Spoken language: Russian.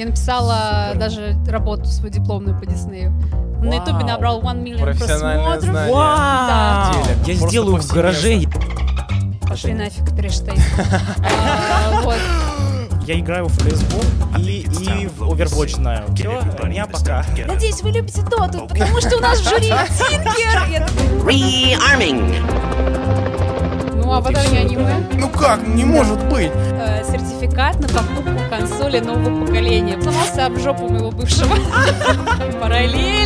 Я написала даже работу свою дипломную по Диснею. На ютубе набрал 1 миллион просмотров. знание. Да. Я Просто сделаю в гараже. Пошли нафиг, Трэштейн. А, Вот. Я играю в CSGO и, и в Overwatch знаю. Все, меня пока. Надеюсь, вы любите доту, потому что у нас в жюри Тинкер. Rearming. Ну, а потом я аниме. Как? Не может быть. Э, Сертификат на покупку консоли нового поколения. Сломался об жопу моего бывшего. Параллели.